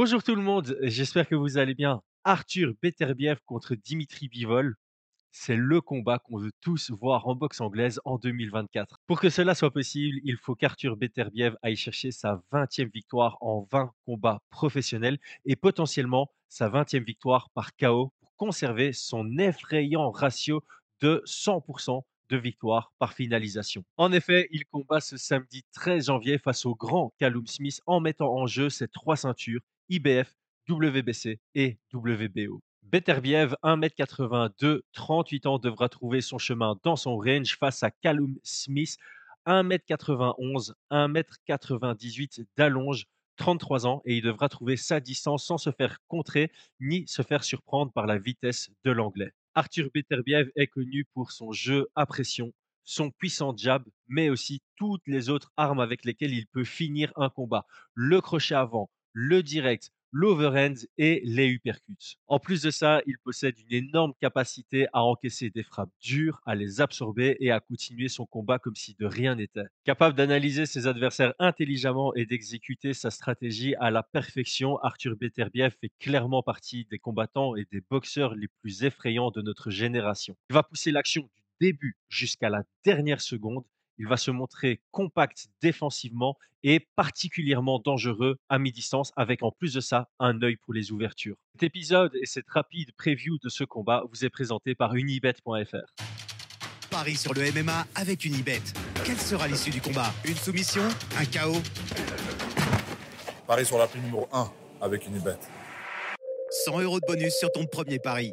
Bonjour tout le monde, j'espère que vous allez bien. Arthur Beterbiev contre Dimitri Bivol, c'est le combat qu'on veut tous voir en boxe anglaise en 2024. Pour que cela soit possible, il faut qu'Arthur Beterbiev aille chercher sa 20e victoire en 20 combats professionnels et potentiellement sa 20e victoire par KO pour conserver son effrayant ratio de 100% de victoire par finalisation. En effet, il combat ce samedi 13 janvier face au grand Callum Smith en mettant en jeu ses trois ceintures IBF, WBC et WBO. Beterbiev, 1m82, 38 ans, devra trouver son chemin dans son range face à Callum Smith, 1m91, 1m98 d'allonge, 33 ans, et il devra trouver sa distance sans se faire contrer ni se faire surprendre par la vitesse de l'anglais. Arthur Beterbiev est connu pour son jeu à pression, son puissant jab, mais aussi toutes les autres armes avec lesquelles il peut finir un combat. Le crochet avant, le direct, l'overhand et les uppercuts. En plus de ça, il possède une énorme capacité à encaisser des frappes dures, à les absorber et à continuer son combat comme si de rien n'était. Capable d'analyser ses adversaires intelligemment et d'exécuter sa stratégie à la perfection, Arthur Beterbiev fait clairement partie des combattants et des boxeurs les plus effrayants de notre génération. Il va pousser l'action du début jusqu'à la dernière seconde il va se montrer compact défensivement et particulièrement dangereux à mi-distance, avec en plus de ça un œil pour les ouvertures. Cet épisode et cette rapide preview de ce combat vous est présenté par unibet.fr. Paris sur le MMA avec Unibet. Quelle sera l'issue du combat? Une soumission? Un chaos Paris sur la prime numéro 1 avec Unibet. 100 euros de bonus sur ton premier pari.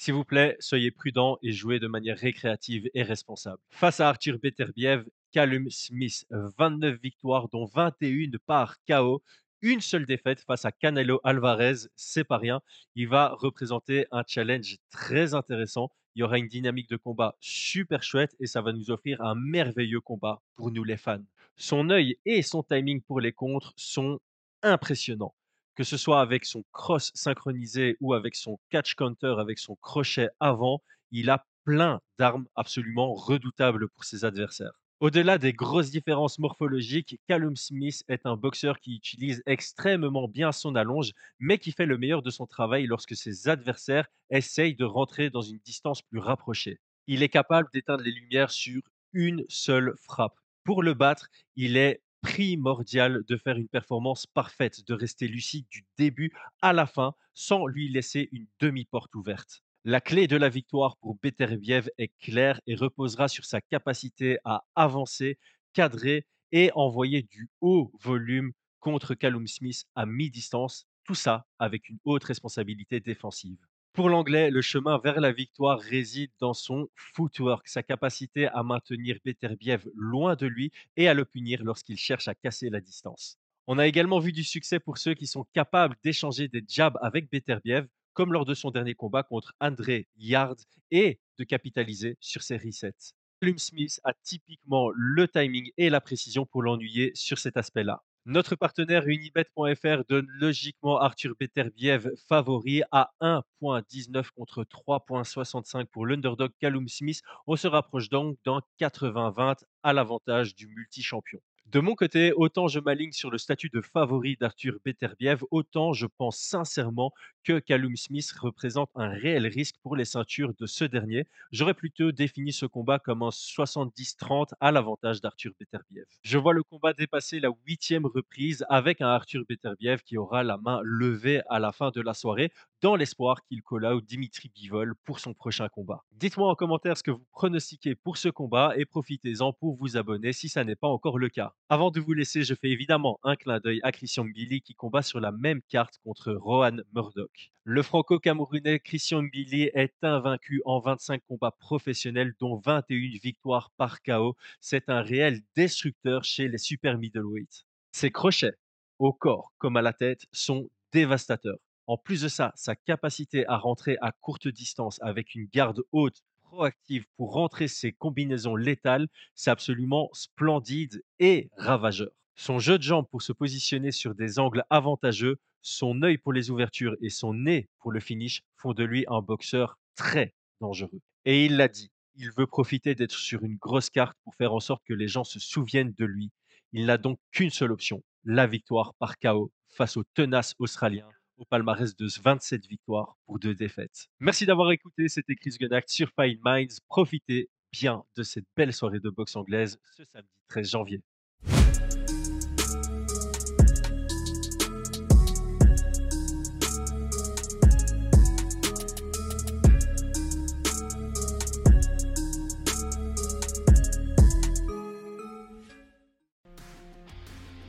S'il vous plaît, soyez prudent et jouez de manière récréative et responsable. Face à Arthur Beterbiev, Callum Smith, 29 victoires, dont 21 par KO. Une seule défaite face à Canelo Alvarez, c'est pas rien. Il va représenter un challenge très intéressant. Il y aura une dynamique de combat super chouette et ça va nous offrir un merveilleux combat pour nous les fans. Son œil et son timing pour les contres sont impressionnants que ce soit avec son cross synchronisé ou avec son catch counter, avec son crochet avant, il a plein d'armes absolument redoutables pour ses adversaires. Au-delà des grosses différences morphologiques, Callum Smith est un boxeur qui utilise extrêmement bien son allonge, mais qui fait le meilleur de son travail lorsque ses adversaires essayent de rentrer dans une distance plus rapprochée. Il est capable d'éteindre les lumières sur une seule frappe. Pour le battre, il est primordial de faire une performance parfaite, de rester lucide du début à la fin sans lui laisser une demi-porte ouverte. La clé de la victoire pour Beterbiev est claire et reposera sur sa capacité à avancer, cadrer et envoyer du haut volume contre Callum Smith à mi-distance, tout ça avec une haute responsabilité défensive. Pour l'anglais, le chemin vers la victoire réside dans son footwork, sa capacité à maintenir Beterbiev loin de lui et à le punir lorsqu'il cherche à casser la distance. On a également vu du succès pour ceux qui sont capables d'échanger des jabs avec Beterbiev, comme lors de son dernier combat contre André Yard, et de capitaliser sur ses resets. Plum Smith a typiquement le timing et la précision pour l'ennuyer sur cet aspect-là. Notre partenaire Unibet.fr donne logiquement Arthur Beterbiev favori à 1.19 contre 3.65 pour l'underdog Callum Smith. On se rapproche donc d'un 80-20 à l'avantage du multi-champion. De mon côté, autant je m'aligne sur le statut de favori d'Arthur Beterbiev, autant je pense sincèrement que Callum Smith représente un réel risque pour les ceintures de ce dernier. J'aurais plutôt défini ce combat comme un 70-30 à l'avantage d'Arthur Beterbiev. Je vois le combat dépasser la huitième reprise avec un Arthur Beterbiev qui aura la main levée à la fin de la soirée dans l'espoir qu'il call out Dimitri Bivol pour son prochain combat. Dites-moi en commentaire ce que vous pronostiquez pour ce combat et profitez-en pour vous abonner si ça n'est pas encore le cas. Avant de vous laisser, je fais évidemment un clin d'œil à Christian Mbili qui combat sur la même carte contre Rohan Murdoch. Le franco-camerounais Christian Mbili est invaincu en 25 combats professionnels dont 21 victoires par KO. C'est un réel destructeur chez les super middleweight. Ses crochets, au corps comme à la tête, sont dévastateurs. En plus de ça, sa capacité à rentrer à courte distance avec une garde haute proactive pour rentrer ses combinaisons létales, c'est absolument splendide et ravageur. Son jeu de jambes pour se positionner sur des angles avantageux, son œil pour les ouvertures et son nez pour le finish font de lui un boxeur très dangereux. Et il l'a dit, il veut profiter d'être sur une grosse carte pour faire en sorte que les gens se souviennent de lui. Il n'a donc qu'une seule option, la victoire par KO face aux tenaces australiens au palmarès de 27 victoires pour deux défaites. Merci d'avoir écouté, c'était Chris Gunacht sur Fine Minds. Profitez bien de cette belle soirée de boxe anglaise ce samedi 13 janvier.